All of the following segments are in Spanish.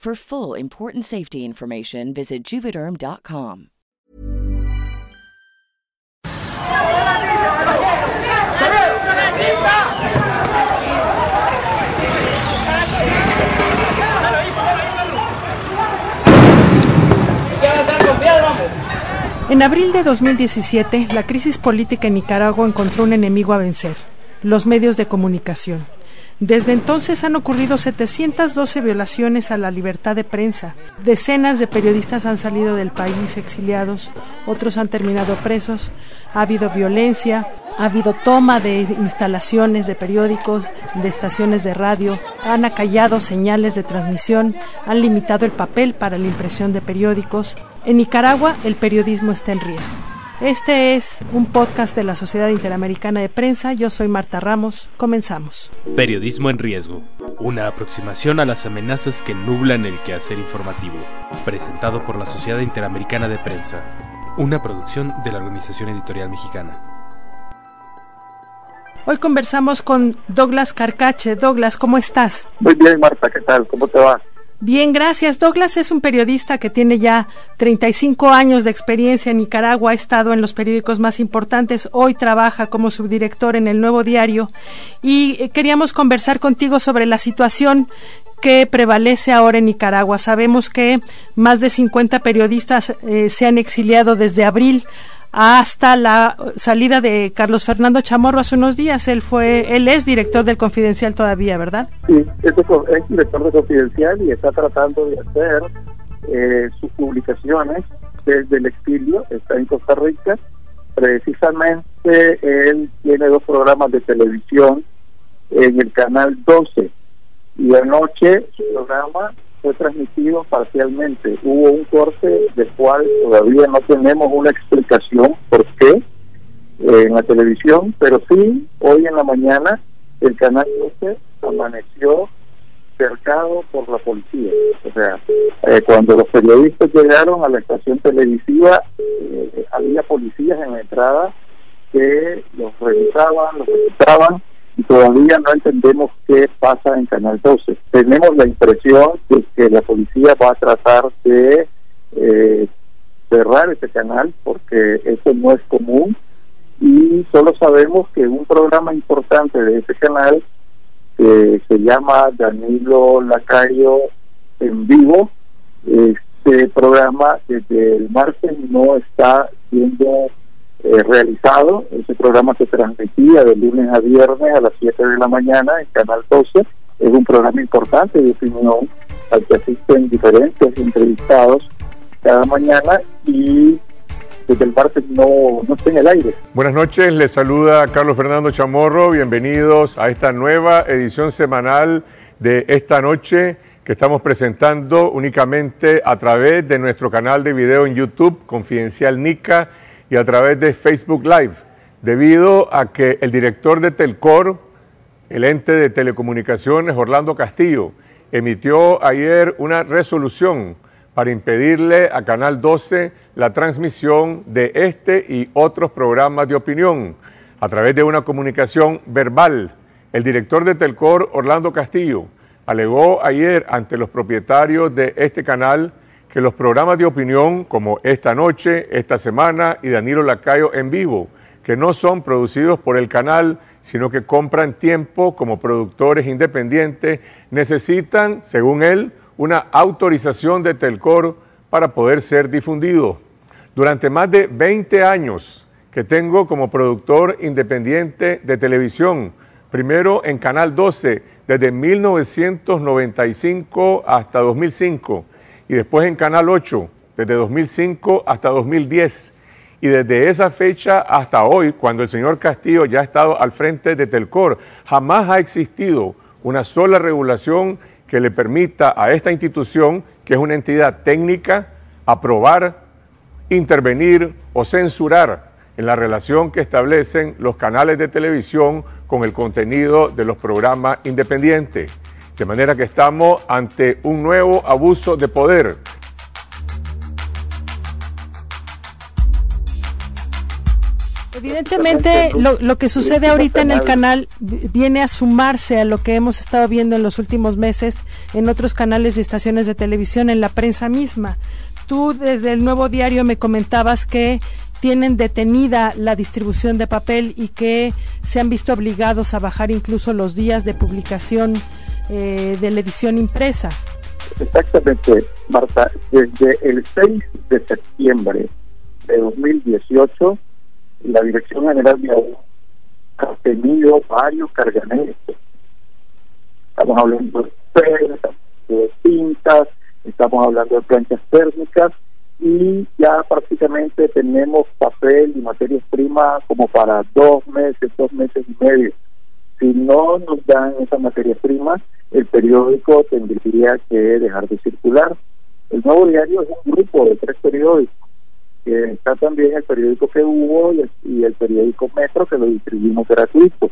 For full important safety information, visit juvederm.com. En abril de 2017, la crisis política en Nicaragua encontró un enemigo a vencer, los medios de comunicación. Desde entonces han ocurrido 712 violaciones a la libertad de prensa. Decenas de periodistas han salido del país exiliados, otros han terminado presos. Ha habido violencia, ha habido toma de instalaciones de periódicos, de estaciones de radio, han acallado señales de transmisión, han limitado el papel para la impresión de periódicos. En Nicaragua el periodismo está en riesgo. Este es un podcast de la Sociedad Interamericana de Prensa. Yo soy Marta Ramos. Comenzamos. Periodismo en riesgo. Una aproximación a las amenazas que nublan el quehacer informativo. Presentado por la Sociedad Interamericana de Prensa. Una producción de la Organización Editorial Mexicana. Hoy conversamos con Douglas Carcache. Douglas, ¿cómo estás? Muy bien, Marta. ¿Qué tal? ¿Cómo te va? Bien, gracias. Douglas es un periodista que tiene ya 35 años de experiencia en Nicaragua, ha estado en los periódicos más importantes, hoy trabaja como subdirector en el Nuevo Diario y eh, queríamos conversar contigo sobre la situación que prevalece ahora en Nicaragua. Sabemos que más de 50 periodistas eh, se han exiliado desde abril hasta la salida de Carlos Fernando Chamorro hace unos días. Él fue, él es director del Confidencial todavía, ¿verdad? Sí, es, director del Confidencial y está tratando de hacer eh, sus publicaciones desde el exilio. Está en Costa Rica. Precisamente él tiene dos programas de televisión en el canal 12 y anoche su programa fue transmitido parcialmente. Hubo un corte del cual todavía no tenemos una explicación por qué eh, en la televisión, pero sí, hoy en la mañana el canal 12 amaneció cercado por la policía. O sea, eh, cuando los periodistas llegaron a la estación televisiva, eh, había policías en la entrada que los revisaban, los registraban todavía no entendemos qué pasa en Canal 12. Tenemos la impresión de que la policía va a tratar de eh, cerrar ese canal porque eso no es común y solo sabemos que un programa importante de ese canal que se llama Danilo Lacayo en vivo, este programa desde el martes no está siendo eh, realizado. Ese programa se transmitía de lunes a viernes a las 7 de la mañana en Canal 12. Es un programa importante de opinión al que asisten diferentes entrevistados cada mañana y desde el martes no, no está en el aire. Buenas noches, les saluda Carlos Fernando Chamorro. Bienvenidos a esta nueva edición semanal de esta noche que estamos presentando únicamente a través de nuestro canal de video en YouTube, Confidencial Nica y a través de Facebook Live, debido a que el director de Telcor, el ente de telecomunicaciones, Orlando Castillo, emitió ayer una resolución para impedirle a Canal 12 la transmisión de este y otros programas de opinión a través de una comunicación verbal. El director de Telcor, Orlando Castillo, alegó ayer ante los propietarios de este canal que los programas de opinión como Esta Noche, Esta Semana y Danilo Lacayo en vivo que no son producidos por el canal, sino que compran tiempo como productores independientes, necesitan, según él, una autorización de Telcor para poder ser difundidos. Durante más de 20 años que tengo como productor independiente de televisión, primero en Canal 12 desde 1995 hasta 2005 y después en Canal 8 desde 2005 hasta 2010. Y desde esa fecha hasta hoy, cuando el señor Castillo ya ha estado al frente de Telcor, jamás ha existido una sola regulación que le permita a esta institución, que es una entidad técnica, aprobar, intervenir o censurar en la relación que establecen los canales de televisión con el contenido de los programas independientes. De manera que estamos ante un nuevo abuso de poder Evidentemente, lo, que sucede ahorita en el canal viene a sumarse a lo que hemos estado viendo en los últimos meses en otros canales y estaciones de televisión, en la prensa misma. Tú desde el nuevo diario me comentabas que tienen detenida la distribución de papel y que se han visto obligados a bajar incluso los días de publicación eh, de la edición impresa. Exactamente, Marta. Desde el 6 de septiembre de 2018 la Dirección General de Agua ha tenido varios cargamentos. Estamos hablando de tintas, estamos hablando de planchas térmicas y ya prácticamente tenemos papel y materias primas como para dos meses, dos meses y medio. Si no nos dan esas materias primas, el periódico tendría que dejar de circular. El nuevo diario es un grupo de tres periódicos que está también el periódico que hubo y el, periódico Metro que lo distribuimos gratuito.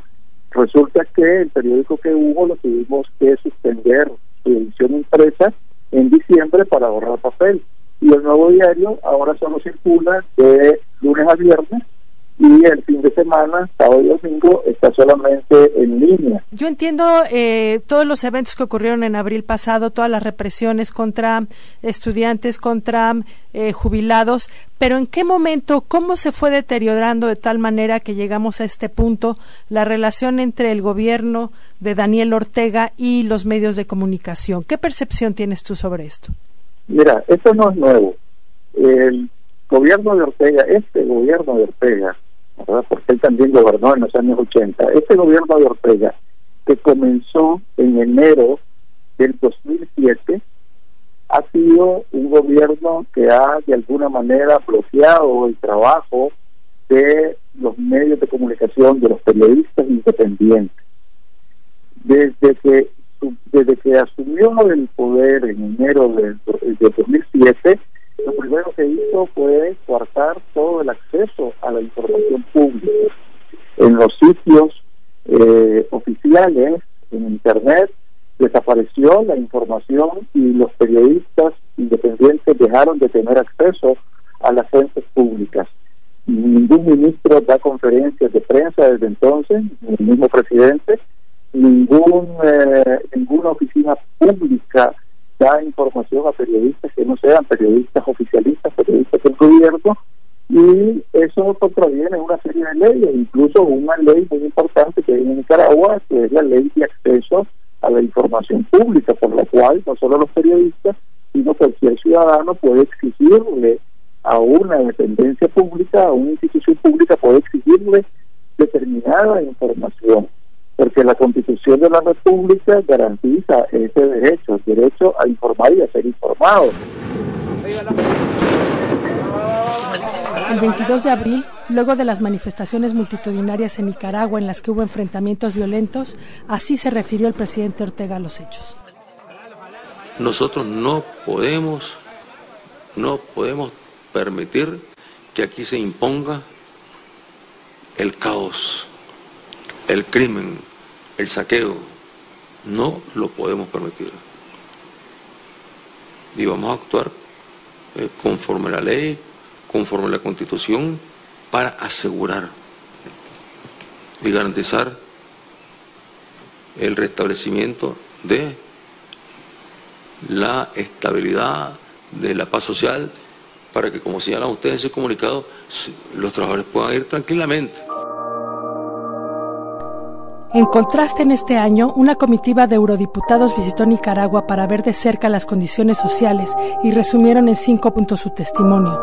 Resulta que el periódico que hubo lo tuvimos que suspender su edición impresa en diciembre para ahorrar papel. Y el nuevo diario ahora solo circula de lunes a viernes y el fin de semana, sábado y domingo, está solamente en línea. Yo entiendo eh, todos los eventos que ocurrieron en abril pasado, todas las represiones contra estudiantes, contra eh, jubilados, pero ¿en qué momento, cómo se fue deteriorando de tal manera que llegamos a este punto la relación entre el gobierno de Daniel Ortega y los medios de comunicación? ¿Qué percepción tienes tú sobre esto? Mira, esto no es nuevo. El gobierno de Ortega, este gobierno de Ortega, porque él también gobernó en los años 80. Este gobierno de Ortega, que comenzó en enero del 2007, ha sido un gobierno que ha de alguna manera bloqueado el trabajo de los medios de comunicación, de los periodistas independientes. Desde que desde que asumió el poder en enero del, del 2007, lo primero que hizo fue coartar todo el acceso a la información pública. En los sitios eh, oficiales, en Internet, desapareció la información y los periodistas independientes dejaron de tener acceso a las fuentes públicas. Ningún ministro da conferencias de prensa desde entonces, ni el mismo presidente, ningún, eh, ninguna oficina pública da información a periodistas que no sean periodistas oficialistas, periodistas del gobierno, y eso contraviene una serie de leyes, incluso una ley muy importante que hay en Nicaragua, que es la ley de acceso a la información pública, por la cual no solo los periodistas, sino cualquier ciudadano puede exigirle a una dependencia pública, a una institución pública, puede exigirle determinada información porque la Constitución de la República garantiza ese derecho, el derecho a informar y a ser informado. El 22 de abril, luego de las manifestaciones multitudinarias en Nicaragua en las que hubo enfrentamientos violentos, así se refirió el presidente Ortega a los hechos. Nosotros no podemos, no podemos permitir que aquí se imponga el caos, el crimen, el saqueo. No lo podemos permitir. Y vamos a actuar eh, conforme la ley, conforme la constitución, para asegurar y garantizar el restablecimiento de la estabilidad, de la paz social, para que, como señalan ustedes en su comunicado, los trabajadores puedan ir tranquilamente En contraste, en este año, una comitiva de eurodiputados visitó Nicaragua para ver de cerca las condiciones sociales y resumieron en cinco puntos su testimonio.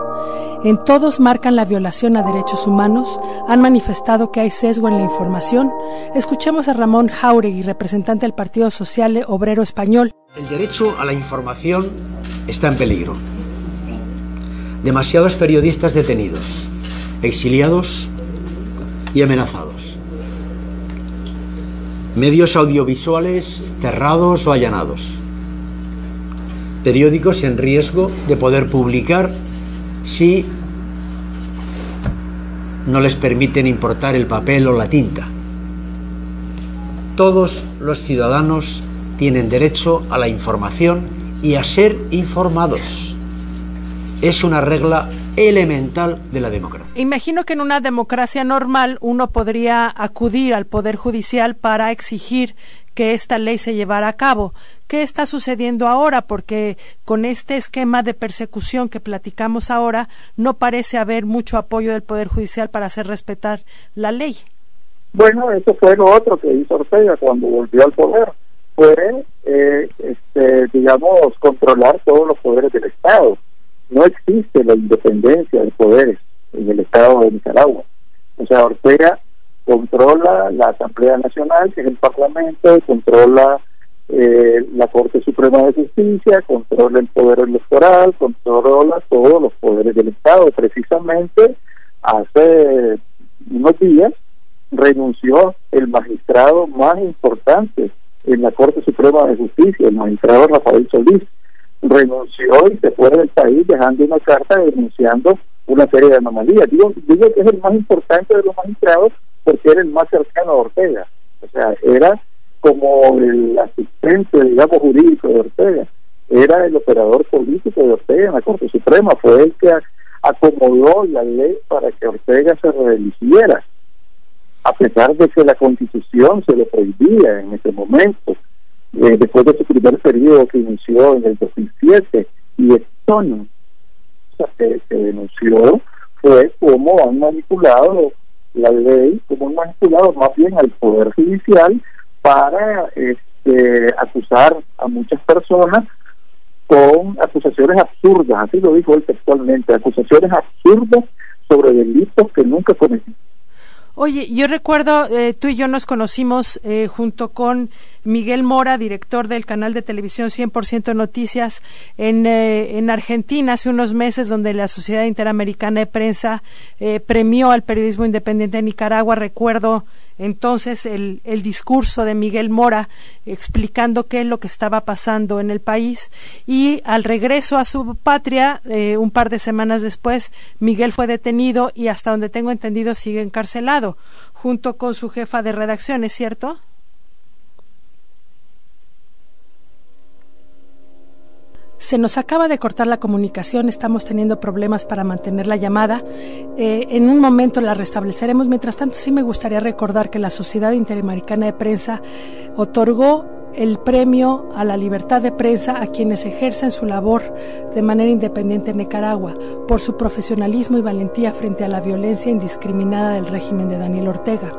En todos marcan la violación a derechos humanos, han manifestado que hay sesgo en la información. Escuchemos a Ramón Jauregui, representante del Partido Social Obrero Español. El derecho a la información está en peligro. Demasiados periodistas detenidos, exiliados y amenazados medios audiovisuales cerrados o allanados, periódicos en riesgo de poder publicar si no les permiten importar el papel o la tinta. Todos los ciudadanos tienen derecho a la información y a ser informados. Es una regla elemental de la democracia. Imagino que en una democracia normal uno podría acudir al Poder Judicial para exigir que esta ley se llevara a cabo. ¿Qué está sucediendo ahora? Porque con este esquema de persecución que platicamos ahora, no parece haber mucho apoyo del Poder Judicial para hacer respetar la ley. Bueno, eso fue lo otro que hizo Ortega cuando volvió al poder. Fue, eh, este, digamos, controlar todos los poderes del Estado no existe la independencia de poderes en el Estado de Nicaragua. O sea, Ortega controla la Asamblea Nacional, que es el Parlamento, controla eh, la Corte Suprema de Justicia, controla el poder electoral, controla todos los poderes del Estado. Precisamente hace unos días renunció el magistrado más importante en la Corte Suprema de Justicia, el magistrado Rafael Solís renunció y se fue del país dejando una carta denunciando una serie de anomalías. Digo, digo que es el más importante de los magistrados porque era el más cercano a Ortega. O sea, era como el asistente, digamos, jurídico de Ortega. Era el operador político de Ortega en la Corte Suprema. Fue el que acomodó la ley para que Ortega se reeligiera. A pesar de que la Constitución se lo prohibía en ese momento eh, después de su primer periodo que inició en el 2007 y esto que se denunció fue cómo han manipulado la ley, cómo han manipulado más bien al Poder Judicial para este, acusar a muchas personas con acusaciones absurdas, así lo dijo él textualmente, acusaciones absurdas sobre delitos que nunca cometieron. Oye, yo recuerdo, eh, tú y yo nos conocimos eh, junto con Miguel Mora, director del canal de televisión 100% Noticias en, eh, en Argentina hace unos meses, donde la Sociedad Interamericana de Prensa premió al periodismo independiente de Nicaragua. Recuerdo entonces el, el, discurso de Miguel Mora explicando qué es lo que estaba pasando en el país y al regreso a su patria, eh, un par de semanas después, Miguel fue detenido y hasta donde tengo entendido sigue encarcelado, junto con su jefa de redacción, ¿es cierto? Se nos acaba de cortar la comunicación, estamos teniendo problemas para mantener la llamada. Eh, en un momento la restableceremos. Mientras tanto, sí me gustaría recordar que la Sociedad Interamericana de Prensa otorgó el premio a la libertad de prensa a quienes ejercen su labor de manera independiente en Nicaragua por su profesionalismo y valentía frente a la violencia indiscriminada del régimen de Daniel Ortega.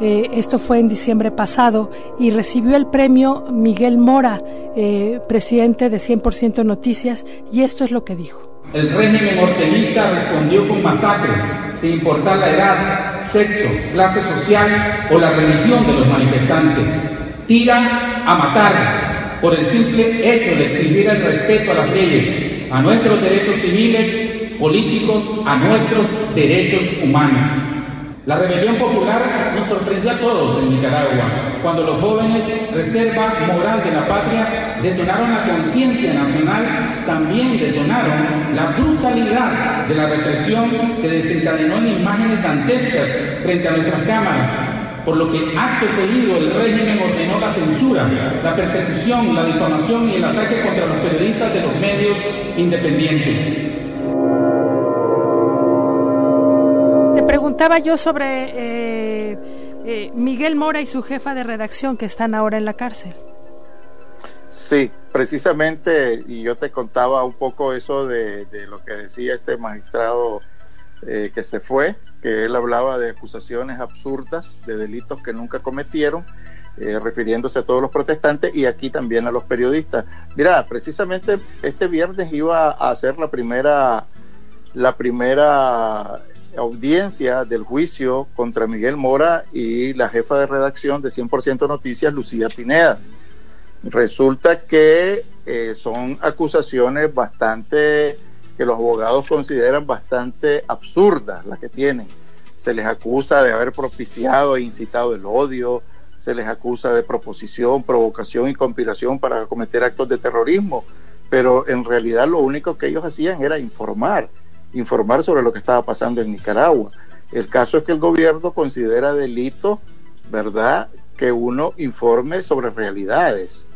Eh, esto fue en diciembre pasado y recibió el premio Miguel Mora, eh, presidente de 100% Noticias, y esto es lo que dijo. El régimen orteguista respondió con masacre, sin importar la edad, sexo, clase social o la religión de los manifestantes. Tira a matar por el simple hecho de exigir el respeto a las leyes, a nuestros derechos civiles, políticos, a nuestros derechos humanos. La rebelión popular nos sorprendió a todos en Nicaragua, cuando los jóvenes, reserva moral de la patria, detonaron la conciencia nacional, también detonaron la brutalidad de la represión que desencadenó en imágenes dantescas frente a nuestras cámaras, por lo que acto seguido el régimen ordenó la censura, la persecución, la difamación y el ataque contra los periodistas de los medios independientes. Preguntaba yo sobre eh, eh, Miguel Mora y su jefa de redacción que están ahora en la cárcel. Sí, precisamente, y yo te contaba un poco eso de, lo que decía este magistrado eh, que se fue. que él hablaba de acusaciones absurdas, de delitos que nunca cometieron, refiriéndose a todos los protestantes y aquí también a los periodistas. Mira, precisamente este viernes iba a ser la primera, la primera audiencia del juicio contra Miguel Mora y la jefa de redacción de 100% Noticias, Lucía Pineda. Resulta que eh, son acusaciones bastante que los abogados consideran bastante absurdas las que tienen. Se les acusa de haber propiciado e incitado el odio, se les acusa de proposición, provocación y conspiración para cometer actos de terrorismo, pero en realidad lo único que ellos hacían era informar, informar sobre lo que estaba pasando en Nicaragua. El caso es que el gobierno considera delito, ¿verdad?, que uno informe sobre realidades.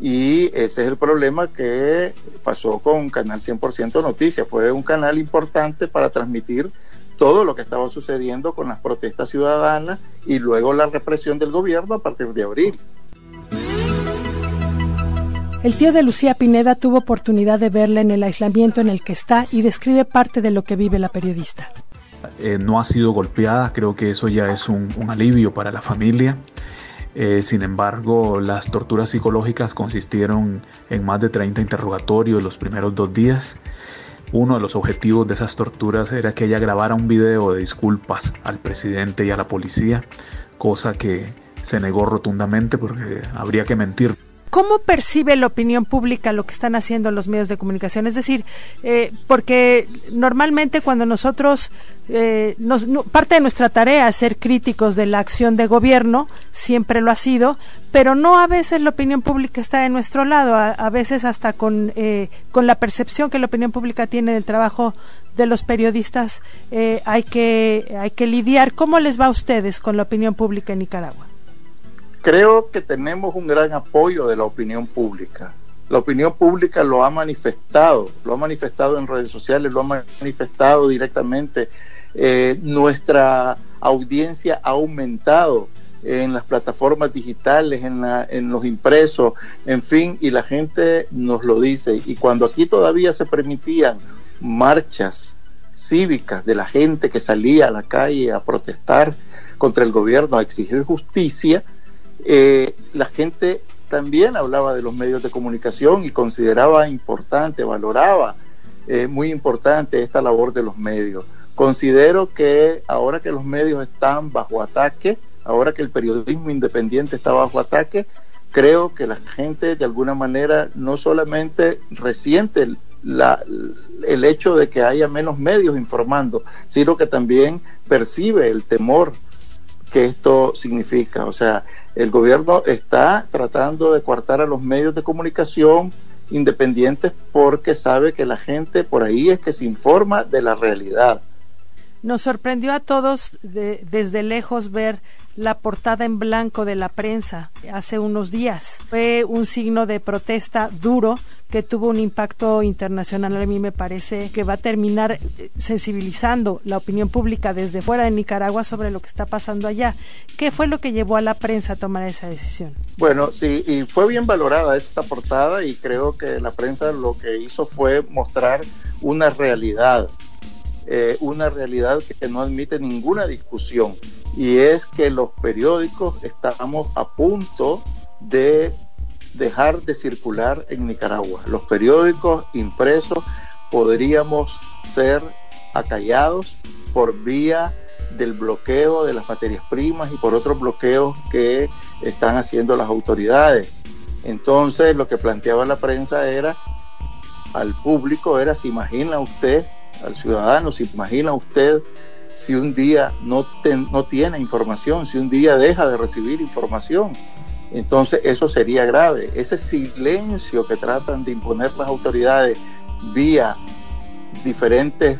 Y ese es el problema que pasó con Canal 100% Noticias. Fue un canal importante para transmitir todo lo que estaba sucediendo con las protestas ciudadanas y luego la represión del gobierno a partir de abril. El tío de Lucía Pineda tuvo oportunidad de verla en el aislamiento en el que está y describe parte de lo que vive la periodista. Eh, no ha sido golpeada, creo que eso ya es un, alivio para la familia. Eh, sin embargo, las torturas psicológicas consistieron en más de 30 interrogatorios los primeros dos días. Uno de los objetivos de esas torturas era que ella grabara un video de disculpas al presidente y a la policía, cosa que se negó rotundamente porque habría que mentir. ¿Cómo percibe la opinión pública lo que están haciendo los medios de comunicación? Es decir, eh, porque normalmente cuando nosotros, eh, nos, parte de nuestra tarea es ser críticos de la acción de gobierno, siempre lo ha sido, pero no a veces la opinión pública está de nuestro lado, a, veces hasta con, eh, con la percepción que la opinión pública tiene del trabajo de los periodistas hay, que, hay que lidiar. ¿Cómo les va a ustedes con la opinión pública en Nicaragua? Creo que tenemos un gran apoyo de la opinión pública. La opinión pública lo ha manifestado, lo ha manifestado en redes sociales, lo ha manifestado directamente. Eh, nuestra audiencia ha aumentado en las plataformas digitales, en, en, los impresos, en fin, y la gente nos lo dice. Y cuando aquí todavía se permitían marchas cívicas de la gente que salía a la calle a protestar contra el gobierno, a exigir justicia, eh, la gente también hablaba de los medios de comunicación y consideraba importante, valoraba eh, muy importante esta labor de los medios. Considero que ahora que los medios están bajo ataque, ahora que el periodismo independiente está bajo ataque, creo que la gente de alguna manera no solamente resiente el hecho de que haya menos medios informando, sino que también percibe el temor que esto significa. O sea, el gobierno está tratando de coartar a los medios de comunicación independientes porque sabe que la gente por ahí es que se informa de la realidad. Nos sorprendió a todos desde lejos ver la portada en blanco de la prensa hace unos días. Fue un signo de protesta duro que tuvo un impacto internacional. A mí me parece que va a terminar eh, sensibilizando la opinión pública desde fuera de Nicaragua sobre lo que está pasando allá. ¿Qué fue lo que llevó a la prensa a tomar esa decisión? Bueno, sí, y fue bien valorada esta portada y creo que la prensa lo que hizo fue mostrar una realidad eh, una realidad que no admite ninguna discusión y es que los periódicos estamos a punto de dejar de circular en Nicaragua. Los periódicos impresos podríamos ser acallados por vía del bloqueo de las materias primas y por otros bloqueos que están haciendo las autoridades. Entonces lo que planteaba la prensa era al público era, ¿se imagina usted al ciudadano, ¿se imagina usted si un día no, tiene información, si un día deja de recibir información? Entonces eso sería grave. Ese silencio que tratan de imponer las autoridades vía diferentes,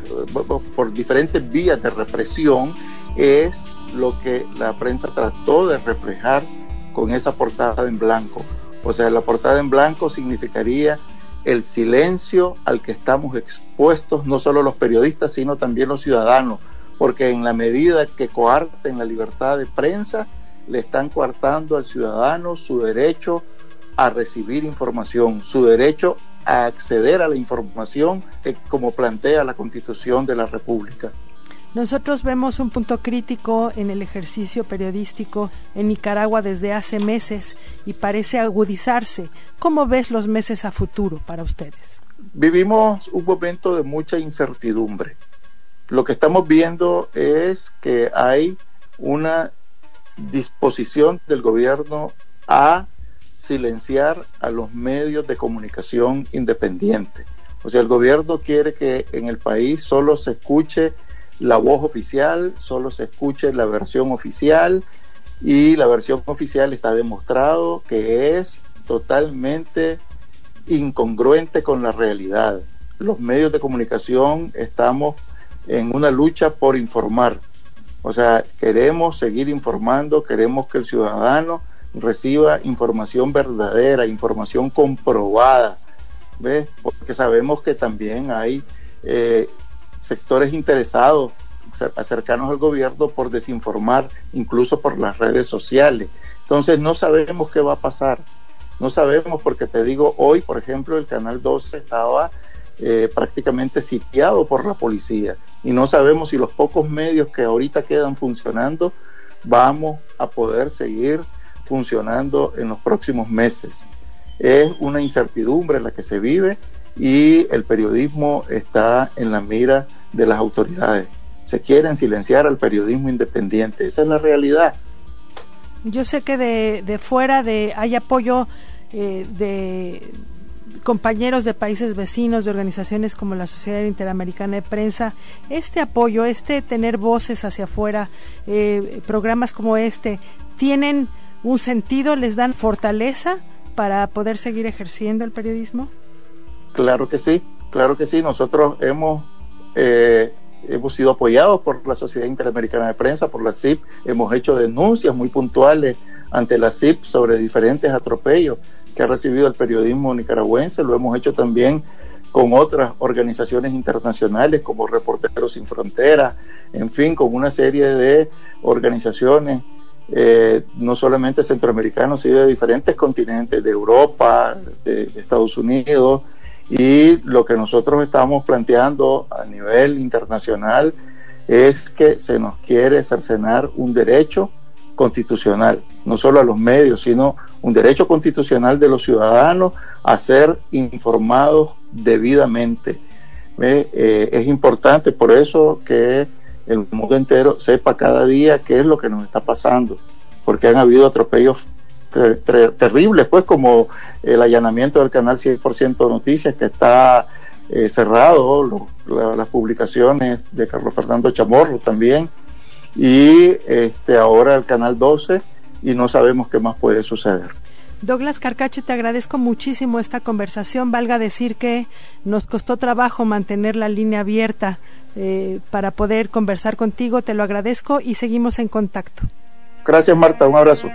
por diferentes vías de represión, es lo que la prensa trató de reflejar con esa portada en blanco. O sea, la portada en blanco significaría el silencio al que estamos expuestos, no solo los periodistas, sino también los ciudadanos, porque en la medida que coarten la libertad de prensa, le están coartando al ciudadano su derecho a recibir información, su derecho a acceder a la información como plantea la Constitución de la República. Nosotros vemos un punto crítico en el ejercicio periodístico en Nicaragua desde hace meses y parece agudizarse. ¿Cómo ves los meses a futuro para ustedes? Vivimos un momento de mucha incertidumbre. Lo que estamos viendo es que hay una disposición del gobierno a silenciar a los medios de comunicación independientes. O sea, el gobierno quiere que en el país solo se escuche la voz oficial, solo se escuche la versión oficial y la versión oficial está demostrado que es totalmente incongruente con la realidad. Los medios de comunicación estamos en una lucha por informar. O sea, queremos seguir informando, queremos que el ciudadano reciba información verdadera, información comprobada, ¿ves? Porque sabemos que también hay eh, sectores interesados cercanos al gobierno por desinformar, incluso por las redes sociales. Entonces no sabemos qué va a pasar. No sabemos porque te digo, hoy, por ejemplo, el Canal 12 estaba eh, prácticamente sitiado por la policía y no sabemos si los pocos medios que ahorita quedan funcionando vamos a poder seguir funcionando en los próximos meses. Es una incertidumbre la que se vive y el periodismo está en la mira de las autoridades. Se quieren silenciar al periodismo independiente, esa es la realidad. Yo sé que de, fuera de hay apoyo eh, de compañeros de países vecinos, de organizaciones como la Sociedad Interamericana de Prensa, este apoyo, este tener voces hacia afuera, eh, programas como este, tienen un sentido, les dan fortaleza para poder seguir ejerciendo el periodismo? Claro que sí, claro que sí. Nosotros hemos, eh, hemos sido apoyados por la Sociedad Interamericana de Prensa, por la CIP, hemos hecho denuncias muy puntuales ante la CIP sobre diferentes atropellos que ha recibido el periodismo nicaragüense, lo hemos hecho también con otras organizaciones internacionales como Reporteros Sin Fronteras, en fin, con una serie de organizaciones eh, no solamente centroamericanos, sino de diferentes continentes, de Europa, de, Estados Unidos, y lo que nosotros estamos planteando a nivel internacional es que se nos quiere cercenar un derecho constitucional, no solo a los medios, sino un derecho constitucional de los ciudadanos a ser informados debidamente. Eh, es importante por eso que el mundo entero sepa cada día qué es lo que nos está pasando, porque han habido atropellos terribles, pues como el allanamiento del canal 100% Noticias que está eh, cerrado, las publicaciones de Carlos Fernando Chamorro también, y este, ahora el canal 12, y no sabemos qué más puede suceder. Douglas Carcache, te agradezco muchísimo esta conversación. Valga decir que nos costó trabajo mantener la línea abierta eh, para poder conversar contigo. Te lo agradezco y seguimos en contacto. Gracias, Marta. Un abrazo.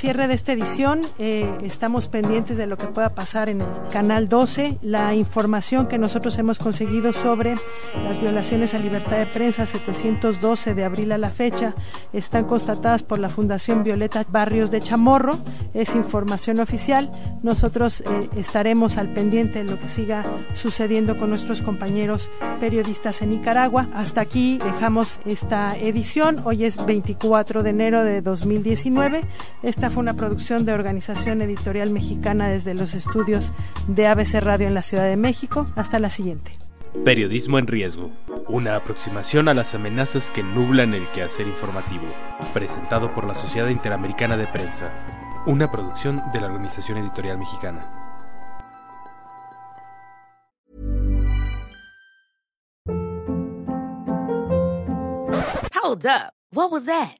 Cierre de esta edición eh, estamos pendientes de lo que pueda pasar en el canal 12, la información que nosotros hemos conseguido sobre las violaciones a libertad de prensa 712 de abril a la fecha están constatadas por la Fundación Violeta Barrios de Chamorro, es información oficial. Nosotros eh, estaremos al pendiente de lo que siga sucediendo con nuestros compañeros periodistas en Nicaragua. Hasta aquí dejamos esta edición. Hoy es 24 de enero de 2019. Esta fue una producción de Organización Editorial Mexicana desde los estudios de ABC Radio en la Ciudad de México. Hasta la siguiente. Periodismo en riesgo. Una aproximación a las amenazas que nublan el quehacer informativo. Presentado por la Sociedad Interamericana de Prensa. Una producción de la Organización Editorial Mexicana. Hold up. What was that?